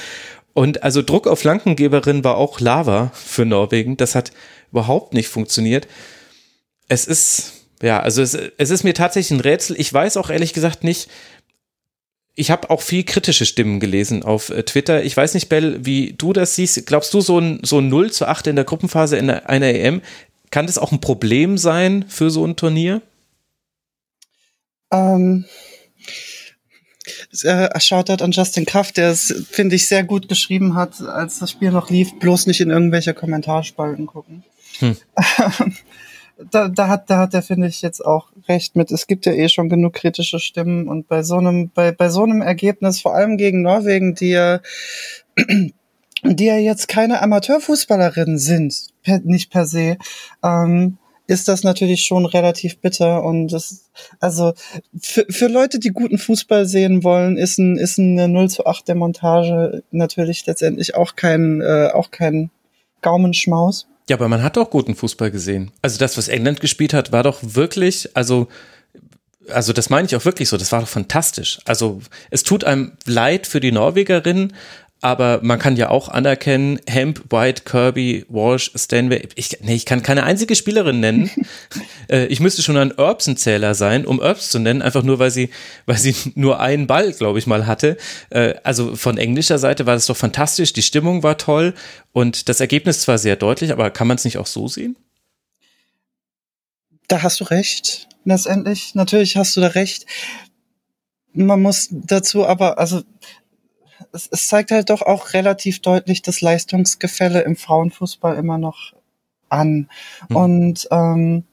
Und also Druck auf Flankengeberin war auch Lava für Norwegen. Das hat überhaupt nicht funktioniert. Es ist, ja, also es, es ist mir tatsächlich ein Rätsel. Ich weiß auch ehrlich gesagt nicht, ich habe auch viel kritische Stimmen gelesen auf äh, Twitter. Ich weiß nicht, Bell, wie du das siehst. Glaubst du, so ein, so ein 0 zu 8 in der Gruppenphase in einer EM, kann das auch ein Problem sein für so ein Turnier? Ähm, äh, Shoutout an Justin Kraft, der es, finde ich, sehr gut geschrieben hat, als das Spiel noch lief. Bloß nicht in irgendwelche Kommentarspalten gucken. Hm. da, da hat, da hat er, finde ich, jetzt auch recht mit. Es gibt ja eh schon genug kritische Stimmen und bei so einem, bei, bei so einem Ergebnis, vor allem gegen Norwegen, die ja, die ja jetzt keine Amateurfußballerinnen sind, per, nicht per se, ähm, ist das natürlich schon relativ bitter und das, also für, für Leute, die guten Fußball sehen wollen, ist ein, ist eine 0 zu 8 der Montage natürlich letztendlich auch kein, äh, auch kein Gaumenschmaus. Ja, aber man hat doch guten Fußball gesehen. Also das, was England gespielt hat, war doch wirklich, also also das meine ich auch wirklich so, das war doch fantastisch. Also es tut einem leid für die Norwegerinnen, aber man kann ja auch anerkennen, Hemp, White, Kirby, Walsh, Stanway, ich, nee, ich kann keine einzige Spielerin nennen. äh, ich müsste schon ein Erbsen-Zähler sein, um Erbs zu nennen, einfach nur, weil sie, weil sie nur einen Ball, glaube ich, mal hatte. Äh, also von englischer Seite war das doch fantastisch, die Stimmung war toll und das Ergebnis zwar sehr deutlich, aber kann man es nicht auch so sehen? Da hast du recht. Letztendlich, natürlich hast du da recht. Man muss dazu aber, also es, es zeigt halt doch auch relativ deutlich das Leistungsgefälle im Frauenfußball immer noch an. Mhm. Und ähm,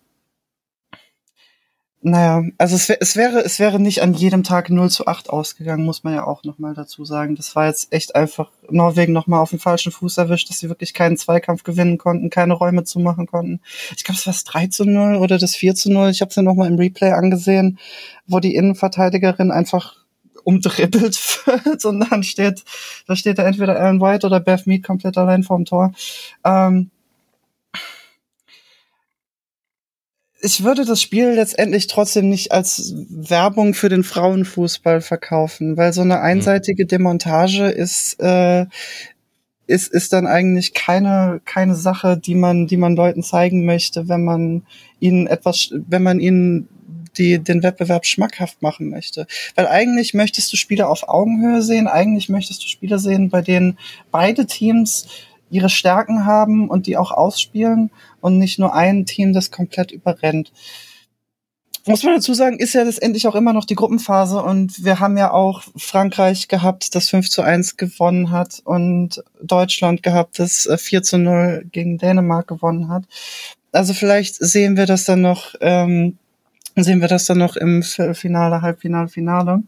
naja, also es, es wäre, es wäre nicht an jedem Tag 0 zu 8 ausgegangen, muss man ja auch nochmal dazu sagen. Das war jetzt echt einfach Norwegen nochmal auf den falschen Fuß erwischt, dass sie wirklich keinen Zweikampf gewinnen konnten, keine Räume zumachen konnten. Ich glaube, es war das 3 zu 0 oder das 4 zu 0. Ich habe es ja nochmal im Replay angesehen, wo die Innenverteidigerin einfach umdribbelt wird und dann steht, da steht da entweder Alan White oder Beth Mead komplett allein vorm Tor. Ähm, ich würde das Spiel letztendlich trotzdem nicht als Werbung für den Frauenfußball verkaufen, weil so eine mhm. einseitige Demontage ist, äh, ist, ist dann eigentlich keine, keine Sache, die man, die man Leuten zeigen möchte, wenn man ihnen etwas, wenn man ihnen die den Wettbewerb schmackhaft machen möchte. Weil eigentlich möchtest du Spiele auf Augenhöhe sehen, eigentlich möchtest du Spiele sehen, bei denen beide Teams ihre Stärken haben und die auch ausspielen und nicht nur ein Team, das komplett überrennt. Muss man dazu sagen, ist ja letztendlich auch immer noch die Gruppenphase und wir haben ja auch Frankreich gehabt, das 5 zu 1 gewonnen hat und Deutschland gehabt, das 4 äh, zu 0 gegen Dänemark gewonnen hat. Also vielleicht sehen wir das dann noch ähm, sehen wir das dann noch im Finale, Halbfinale, Finale.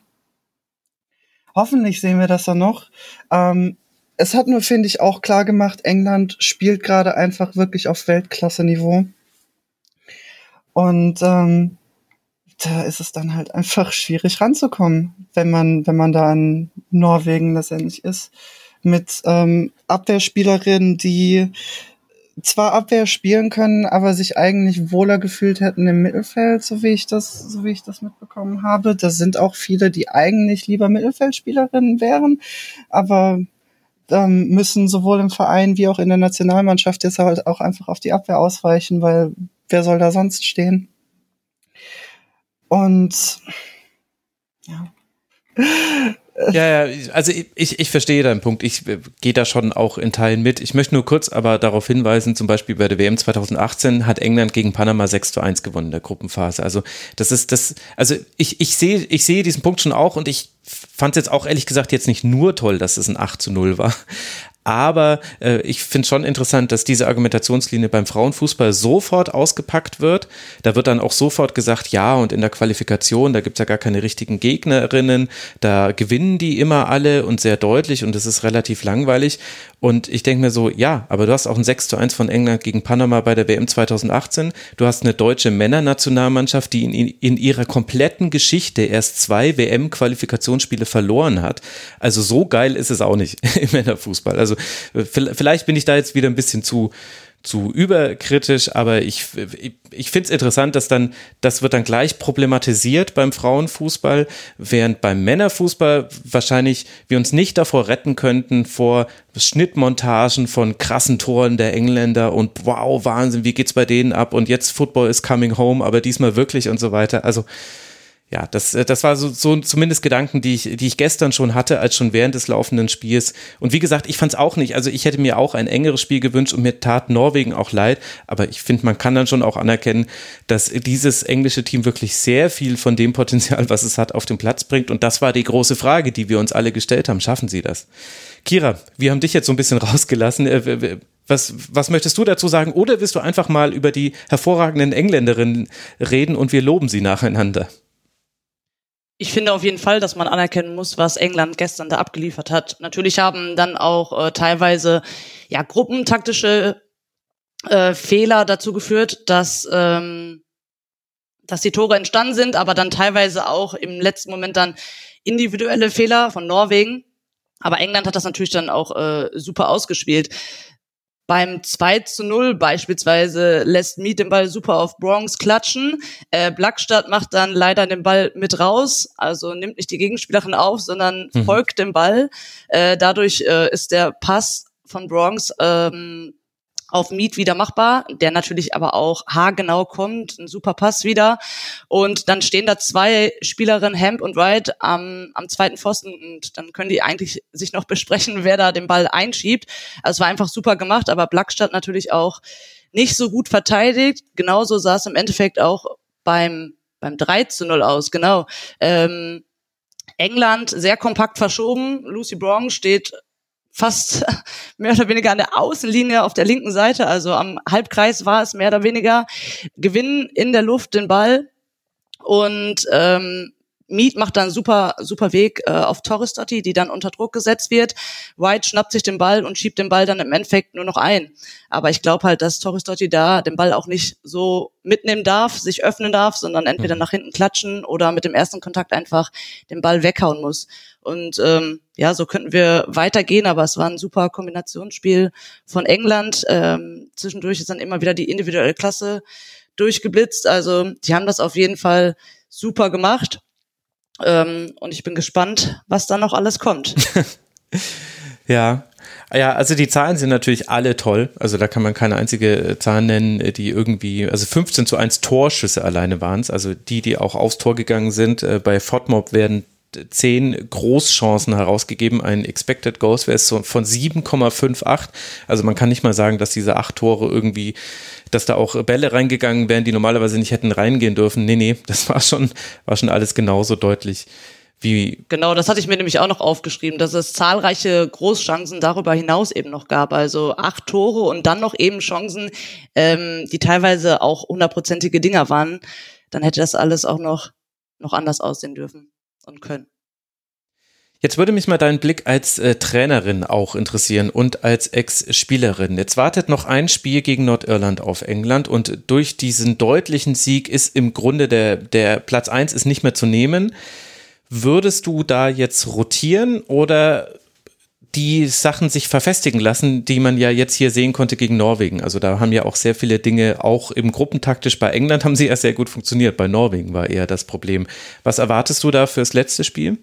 Hoffentlich sehen wir das dann noch. Ähm, es hat nur, finde ich, auch klar gemacht, England spielt gerade einfach wirklich auf Weltklasse-Niveau. Und ähm, da ist es dann halt einfach schwierig ranzukommen, wenn man, wenn man da in Norwegen letztendlich ist. Mit ähm, Abwehrspielerinnen, die zwar Abwehr spielen können, aber sich eigentlich wohler gefühlt hätten im Mittelfeld, so wie ich das, so wie ich das mitbekommen habe. Da sind auch viele, die eigentlich lieber Mittelfeldspielerinnen wären, aber ähm, müssen sowohl im Verein wie auch in der Nationalmannschaft jetzt halt auch einfach auf die Abwehr ausweichen, weil wer soll da sonst stehen? Und ja. Ja, ja, also ich, ich verstehe deinen Punkt. Ich äh, gehe da schon auch in Teilen mit. Ich möchte nur kurz aber darauf hinweisen, zum Beispiel bei der WM 2018 hat England gegen Panama 6 zu 1 gewonnen in der Gruppenphase. Also das ist das, also ich, ich sehe, ich sehe diesen Punkt schon auch und ich fand es jetzt auch ehrlich gesagt jetzt nicht nur toll, dass es ein 8 zu 0 war. Aber äh, ich finde schon interessant, dass diese Argumentationslinie beim Frauenfußball sofort ausgepackt wird. Da wird dann auch sofort gesagt, ja, und in der Qualifikation, da gibt es ja gar keine richtigen Gegnerinnen, da gewinnen die immer alle und sehr deutlich und es ist relativ langweilig. Und ich denke mir so, ja, aber du hast auch ein 6 zu 1 von England gegen Panama bei der WM 2018. Du hast eine deutsche Männernationalmannschaft, die in, in ihrer kompletten Geschichte erst zwei WM-Qualifikationsspiele verloren hat. Also so geil ist es auch nicht im Männerfußball. Also vielleicht bin ich da jetzt wieder ein bisschen zu zu überkritisch, aber ich, ich finde es interessant, dass dann, das wird dann gleich problematisiert beim Frauenfußball, während beim Männerfußball wahrscheinlich wir uns nicht davor retten könnten vor Schnittmontagen von krassen Toren der Engländer und wow, Wahnsinn, wie geht's bei denen ab und jetzt Football is coming home, aber diesmal wirklich und so weiter. Also ja, das, äh, das war so, so zumindest Gedanken, die ich, die ich gestern schon hatte, als schon während des laufenden Spiels. Und wie gesagt, ich fand es auch nicht. Also ich hätte mir auch ein engeres Spiel gewünscht und mir tat Norwegen auch leid. Aber ich finde, man kann dann schon auch anerkennen, dass dieses englische Team wirklich sehr viel von dem Potenzial, was es hat, auf den Platz bringt. Und das war die große Frage, die wir uns alle gestellt haben. Schaffen sie das? Kira, wir haben dich jetzt so ein bisschen rausgelassen. Äh, was, was möchtest du dazu sagen? Oder willst du einfach mal über die hervorragenden Engländerinnen reden und wir loben sie nacheinander? Ich finde auf jeden Fall, dass man anerkennen muss, was England gestern da abgeliefert hat. Natürlich haben dann auch äh, teilweise ja gruppentaktische äh, Fehler dazu geführt, dass ähm, dass die Tore entstanden sind, aber dann teilweise auch im letzten Moment dann individuelle Fehler von Norwegen. Aber England hat das natürlich dann auch äh, super ausgespielt. Beim 2 zu 0 beispielsweise lässt Mead den Ball super auf Bronx klatschen. Äh, Blackstadt macht dann leider den Ball mit raus, also nimmt nicht die Gegenspielerin auf, sondern mhm. folgt dem Ball. Äh, dadurch äh, ist der Pass von Bronx ähm, auf Mead wieder machbar, der natürlich aber auch haargenau kommt, ein super Pass wieder. Und dann stehen da zwei Spielerinnen, Hemp und Wright, am, am zweiten Pfosten und dann können die eigentlich sich noch besprechen, wer da den Ball einschiebt. Also es war einfach super gemacht, aber Blackstadt natürlich auch nicht so gut verteidigt. Genauso sah es im Endeffekt auch beim, beim 3 zu 0 aus, genau. Ähm, England sehr kompakt verschoben. Lucy Brown steht fast mehr oder weniger an der Außenlinie auf der linken Seite, also am Halbkreis war es mehr oder weniger, gewinnen in der Luft den Ball. Und ähm, Mead macht dann super, super Weg äh, auf Torres Dotti, die dann unter Druck gesetzt wird. White schnappt sich den Ball und schiebt den Ball dann im Endeffekt nur noch ein. Aber ich glaube halt, dass Torres Dotti da den Ball auch nicht so mitnehmen darf, sich öffnen darf, sondern entweder mhm. nach hinten klatschen oder mit dem ersten Kontakt einfach den Ball weghauen muss. Und ähm, ja, so könnten wir weitergehen, aber es war ein super Kombinationsspiel von England. Ähm, zwischendurch ist dann immer wieder die individuelle Klasse durchgeblitzt. Also die haben das auf jeden Fall super gemacht. Ähm, und ich bin gespannt, was da noch alles kommt. ja. Ja, also die Zahlen sind natürlich alle toll. Also da kann man keine einzige Zahl nennen, die irgendwie, also 15 zu 1 Torschüsse alleine waren es. Also die, die auch aufs Tor gegangen sind. Äh, bei FODMOB werden zehn Großchancen herausgegeben. Ein Expected Goals wäre so von 7,58. Also man kann nicht mal sagen, dass diese acht Tore irgendwie, dass da auch Bälle reingegangen wären, die normalerweise nicht hätten reingehen dürfen. Nee, nee, das war schon, war schon alles genauso deutlich. Wie genau, das hatte ich mir nämlich auch noch aufgeschrieben, dass es zahlreiche Großchancen darüber hinaus eben noch gab. Also acht Tore und dann noch eben Chancen, ähm, die teilweise auch hundertprozentige Dinger waren. Dann hätte das alles auch noch, noch anders aussehen dürfen und können. Jetzt würde mich mal dein Blick als äh, Trainerin auch interessieren und als Ex-Spielerin. Jetzt wartet noch ein Spiel gegen Nordirland auf England und durch diesen deutlichen Sieg ist im Grunde der, der Platz eins ist nicht mehr zu nehmen. Würdest du da jetzt rotieren oder die Sachen sich verfestigen lassen, die man ja jetzt hier sehen konnte gegen Norwegen. Also da haben ja auch sehr viele Dinge, auch im Gruppentaktisch bei England haben sie ja sehr gut funktioniert. Bei Norwegen war eher das Problem. Was erwartest du da fürs letzte Spiel?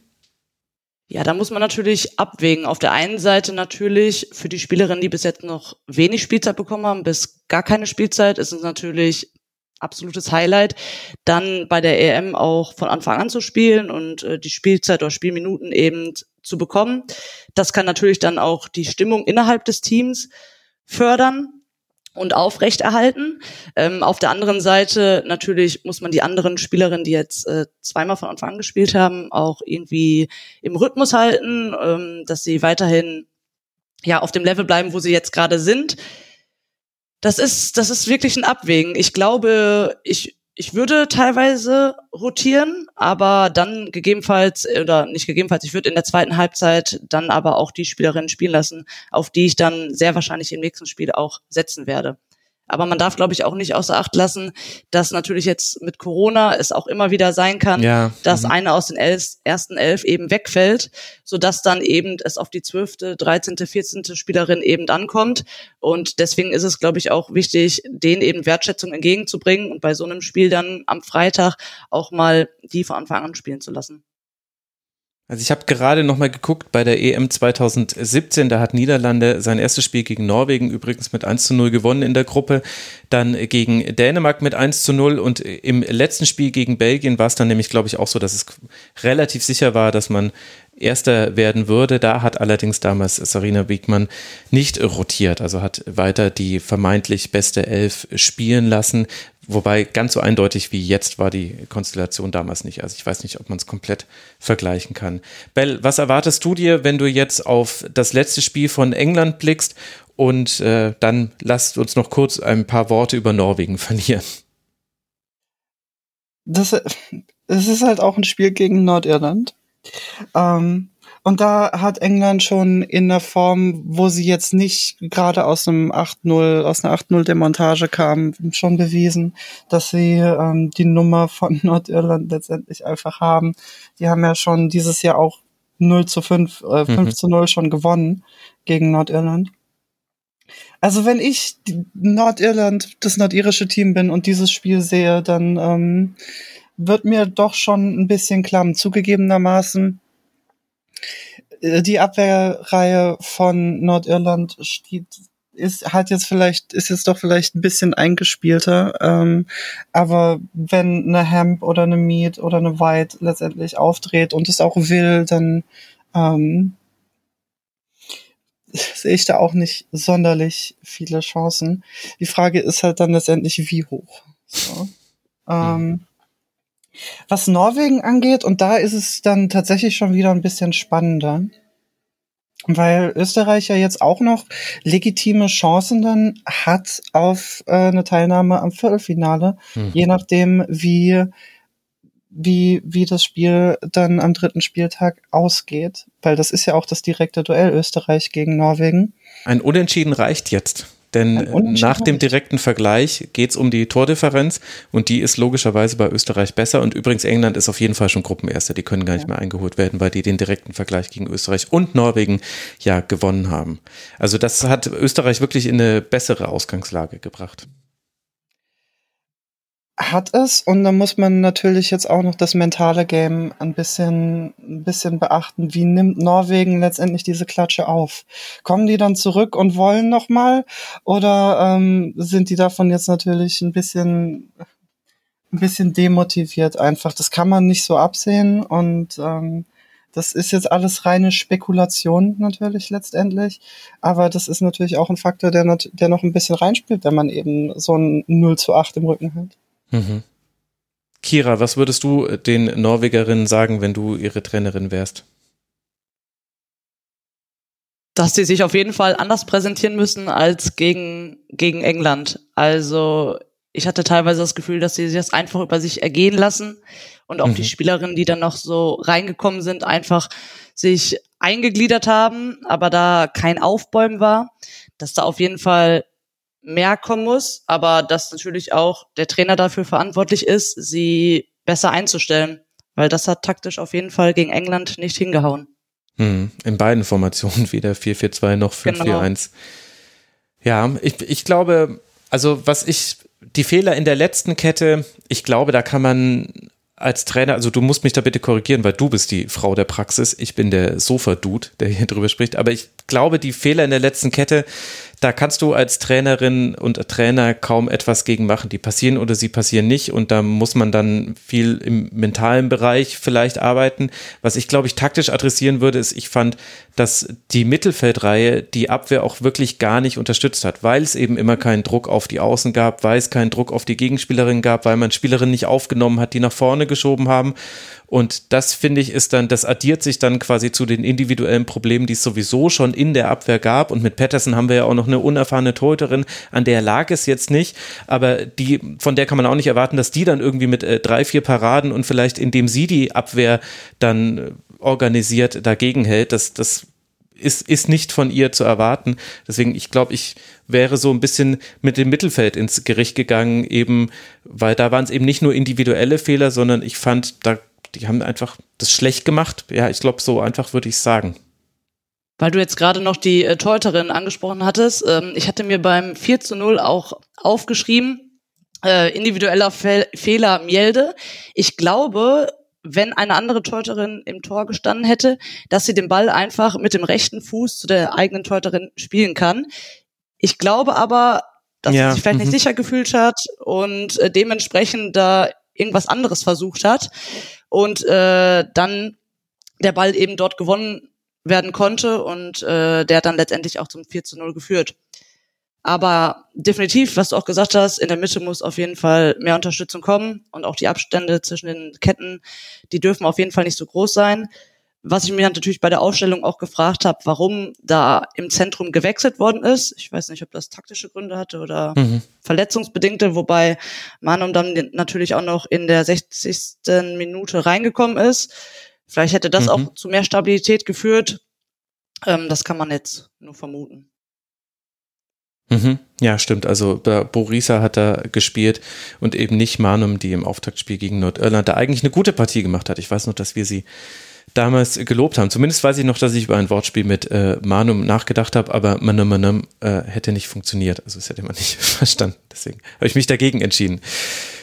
Ja, da muss man natürlich abwägen. Auf der einen Seite natürlich für die Spielerinnen, die bis jetzt noch wenig Spielzeit bekommen haben, bis gar keine Spielzeit, ist es natürlich absolutes Highlight, dann bei der EM auch von Anfang an zu spielen und äh, die Spielzeit oder Spielminuten eben zu bekommen. Das kann natürlich dann auch die Stimmung innerhalb des Teams fördern und aufrechterhalten. Ähm, auf der anderen Seite natürlich muss man die anderen Spielerinnen, die jetzt äh, zweimal von Anfang an gespielt haben, auch irgendwie im Rhythmus halten, ähm, dass sie weiterhin ja auf dem Level bleiben, wo sie jetzt gerade sind. Das ist, das ist wirklich ein Abwägen. Ich glaube, ich ich würde teilweise rotieren, aber dann gegebenenfalls, oder nicht gegebenenfalls, ich würde in der zweiten Halbzeit dann aber auch die Spielerinnen spielen lassen, auf die ich dann sehr wahrscheinlich im nächsten Spiel auch setzen werde. Aber man darf, glaube ich, auch nicht außer Acht lassen, dass natürlich jetzt mit Corona es auch immer wieder sein kann, ja. dass mhm. eine aus den elf, ersten elf eben wegfällt, sodass dann eben es auf die zwölfte, dreizehnte, vierzehnte Spielerin eben ankommt. Und deswegen ist es, glaube ich, auch wichtig, denen eben Wertschätzung entgegenzubringen und bei so einem Spiel dann am Freitag auch mal die von Anfang an spielen zu lassen. Also ich habe gerade noch mal geguckt bei der EM 2017, da hat Niederlande sein erstes Spiel gegen Norwegen übrigens mit 1 zu 0 gewonnen in der Gruppe, dann gegen Dänemark mit 1 zu 0 und im letzten Spiel gegen Belgien war es dann nämlich, glaube ich, auch so, dass es relativ sicher war, dass man Erster werden würde. Da hat allerdings damals Sarina Wiegmann nicht rotiert, also hat weiter die vermeintlich beste Elf spielen lassen. Wobei ganz so eindeutig wie jetzt war die Konstellation damals nicht. Also ich weiß nicht, ob man es komplett vergleichen kann. Bell, was erwartest du dir, wenn du jetzt auf das letzte Spiel von England blickst? Und äh, dann lasst uns noch kurz ein paar Worte über Norwegen verlieren. Das, es ist halt auch ein Spiel gegen Nordirland. Ähm, und da hat England schon in der Form, wo sie jetzt nicht gerade aus einem 8-0, aus einer 8-0-Demontage kam, schon bewiesen, dass sie ähm, die Nummer von Nordirland letztendlich einfach haben. Die haben ja schon dieses Jahr auch 0 zu 5, äh, 5 mhm. zu 0 schon gewonnen gegen Nordirland. Also wenn ich Nordirland, das nordirische Team bin und dieses Spiel sehe, dann ähm, wird mir doch schon ein bisschen klamm. Zugegebenermaßen, die Abwehrreihe von Nordirland steht ist hat jetzt vielleicht ist jetzt doch vielleicht ein bisschen eingespielter, ähm, aber wenn eine Hemp oder eine Mead oder eine White letztendlich aufdreht und es auch will, dann ähm, sehe ich da auch nicht sonderlich viele Chancen. Die Frage ist halt dann letztendlich, wie hoch. So. Ähm, was Norwegen angeht, und da ist es dann tatsächlich schon wieder ein bisschen spannender, weil Österreich ja jetzt auch noch legitime Chancen dann hat auf äh, eine Teilnahme am Viertelfinale, mhm. je nachdem, wie, wie, wie das Spiel dann am dritten Spieltag ausgeht. Weil das ist ja auch das direkte Duell Österreich gegen Norwegen. Ein Unentschieden reicht jetzt. Denn nach dem direkten Vergleich geht es um die Tordifferenz und die ist logischerweise bei Österreich besser. Und übrigens, England ist auf jeden Fall schon Gruppenerster. Die können gar nicht mehr eingeholt werden, weil die den direkten Vergleich gegen Österreich und Norwegen ja gewonnen haben. Also das hat Österreich wirklich in eine bessere Ausgangslage gebracht hat es und da muss man natürlich jetzt auch noch das mentale Game ein bisschen, ein bisschen beachten. Wie nimmt Norwegen letztendlich diese Klatsche auf? Kommen die dann zurück und wollen nochmal oder ähm, sind die davon jetzt natürlich ein bisschen, ein bisschen demotiviert einfach? Das kann man nicht so absehen und ähm, das ist jetzt alles reine Spekulation natürlich letztendlich, aber das ist natürlich auch ein Faktor, der, der noch ein bisschen reinspielt, wenn man eben so ein 0 zu 8 im Rücken hat. Mhm. Kira, was würdest du den Norwegerinnen sagen, wenn du ihre Trainerin wärst? Dass sie sich auf jeden Fall anders präsentieren müssen als gegen, gegen England. Also ich hatte teilweise das Gefühl, dass sie sich das einfach über sich ergehen lassen und auch mhm. die Spielerinnen, die dann noch so reingekommen sind, einfach sich eingegliedert haben, aber da kein Aufbäumen war, dass da auf jeden Fall mehr kommen muss, aber dass natürlich auch der Trainer dafür verantwortlich ist, sie besser einzustellen, weil das hat taktisch auf jeden Fall gegen England nicht hingehauen. Hm, in beiden Formationen, weder 4-4-2 noch 5-4-1. Genau. Ja, ich, ich glaube, also was ich, die Fehler in der letzten Kette, ich glaube, da kann man als Trainer, also du musst mich da bitte korrigieren, weil du bist die Frau der Praxis, ich bin der Sofa-Dude, der hier drüber spricht, aber ich glaube, die Fehler in der letzten Kette, da kannst du als Trainerin und Trainer kaum etwas gegen machen. Die passieren oder sie passieren nicht und da muss man dann viel im mentalen Bereich vielleicht arbeiten. Was ich glaube ich taktisch adressieren würde, ist, ich fand, dass die Mittelfeldreihe die Abwehr auch wirklich gar nicht unterstützt hat, weil es eben immer keinen Druck auf die Außen gab, weil es keinen Druck auf die Gegenspielerin gab, weil man Spielerinnen nicht aufgenommen hat, die nach vorne geschoben haben. Und das finde ich ist dann, das addiert sich dann quasi zu den individuellen Problemen, die es sowieso schon in der Abwehr gab. Und mit Patterson haben wir ja auch noch eine unerfahrene Torhüterin, an der lag es jetzt nicht, aber die, von der kann man auch nicht erwarten, dass die dann irgendwie mit äh, drei, vier Paraden und vielleicht indem sie die Abwehr dann äh, organisiert dagegen hält. Das, das ist, ist nicht von ihr zu erwarten. Deswegen, ich glaube, ich wäre so ein bisschen mit dem Mittelfeld ins Gericht gegangen, eben, weil da waren es eben nicht nur individuelle Fehler, sondern ich fand, da die haben einfach das schlecht gemacht. Ja, ich glaube, so einfach würde ich sagen. Weil du jetzt gerade noch die äh, Torhüterin angesprochen hattest, ähm, ich hatte mir beim 4 zu 0 auch aufgeschrieben, äh, individueller Fe Fehler Mielde. Ich glaube, wenn eine andere Torhüterin im Tor gestanden hätte, dass sie den Ball einfach mit dem rechten Fuß zu der eigenen Torhüterin spielen kann. Ich glaube aber, dass ja. sie sich vielleicht mhm. nicht sicher gefühlt hat und äh, dementsprechend da irgendwas anderes versucht hat und äh, dann der Ball eben dort gewonnen werden konnte und äh, der dann letztendlich auch zum 4 zu 0 geführt. Aber definitiv, was du auch gesagt hast, in der Mitte muss auf jeden Fall mehr Unterstützung kommen und auch die Abstände zwischen den Ketten, die dürfen auf jeden Fall nicht so groß sein. Was ich mir natürlich bei der Ausstellung auch gefragt habe, warum da im Zentrum gewechselt worden ist. Ich weiß nicht, ob das taktische Gründe hatte oder mhm. verletzungsbedingte, wobei Manum dann natürlich auch noch in der 60. Minute reingekommen ist. Vielleicht hätte das mhm. auch zu mehr Stabilität geführt. Ähm, das kann man jetzt nur vermuten. Mhm. Ja, stimmt. Also Borisa hat da gespielt und eben nicht Manum, die im Auftaktspiel gegen Nordirland da eigentlich eine gute Partie gemacht hat. Ich weiß noch, dass wir sie damals gelobt haben. Zumindest weiß ich noch, dass ich über ein Wortspiel mit äh, Manum nachgedacht habe, aber Manum Manum äh, hätte nicht funktioniert. Also das hätte man nicht verstanden. Deswegen habe ich mich dagegen entschieden.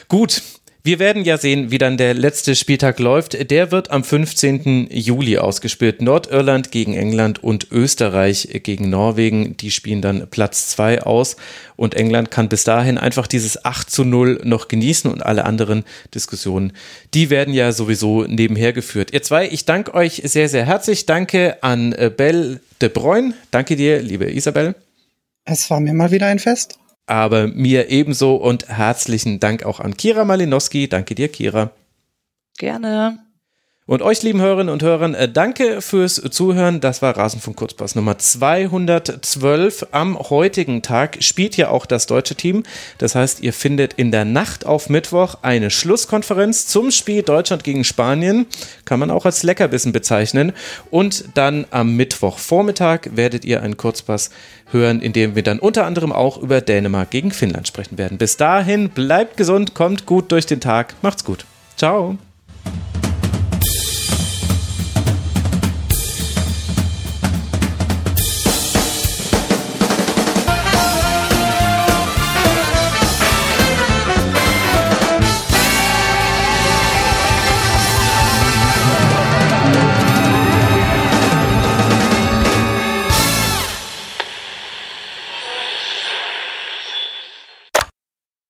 Gut, wir werden ja sehen, wie dann der letzte Spieltag läuft. Der wird am 15. Juli ausgespielt. Nordirland gegen England und Österreich gegen Norwegen. Die spielen dann Platz 2 aus. Und England kann bis dahin einfach dieses 8 zu 0 noch genießen und alle anderen Diskussionen, die werden ja sowieso nebenher geführt. Ihr zwei, ich danke euch sehr, sehr herzlich. Danke an äh, Belle de Bruyne. Danke dir, liebe Isabel. Es war mir mal wieder ein Fest aber mir ebenso und herzlichen Dank auch an Kira Malinowski. Danke dir, Kira. Gerne. Und euch, lieben Hörerinnen und Hörern, äh, danke fürs Zuhören. Das war Rasenfunk Kurzpass Nummer 212. Am heutigen Tag spielt ja auch das deutsche Team. Das heißt, ihr findet in der Nacht auf Mittwoch eine Schlusskonferenz zum Spiel Deutschland gegen Spanien. Kann man auch als Leckerbissen bezeichnen. Und dann am Mittwochvormittag werdet ihr einen Kurzpass hören, in dem wir dann unter anderem auch über Dänemark gegen Finnland sprechen werden. Bis dahin, bleibt gesund, kommt gut durch den Tag. Macht's gut. Ciao.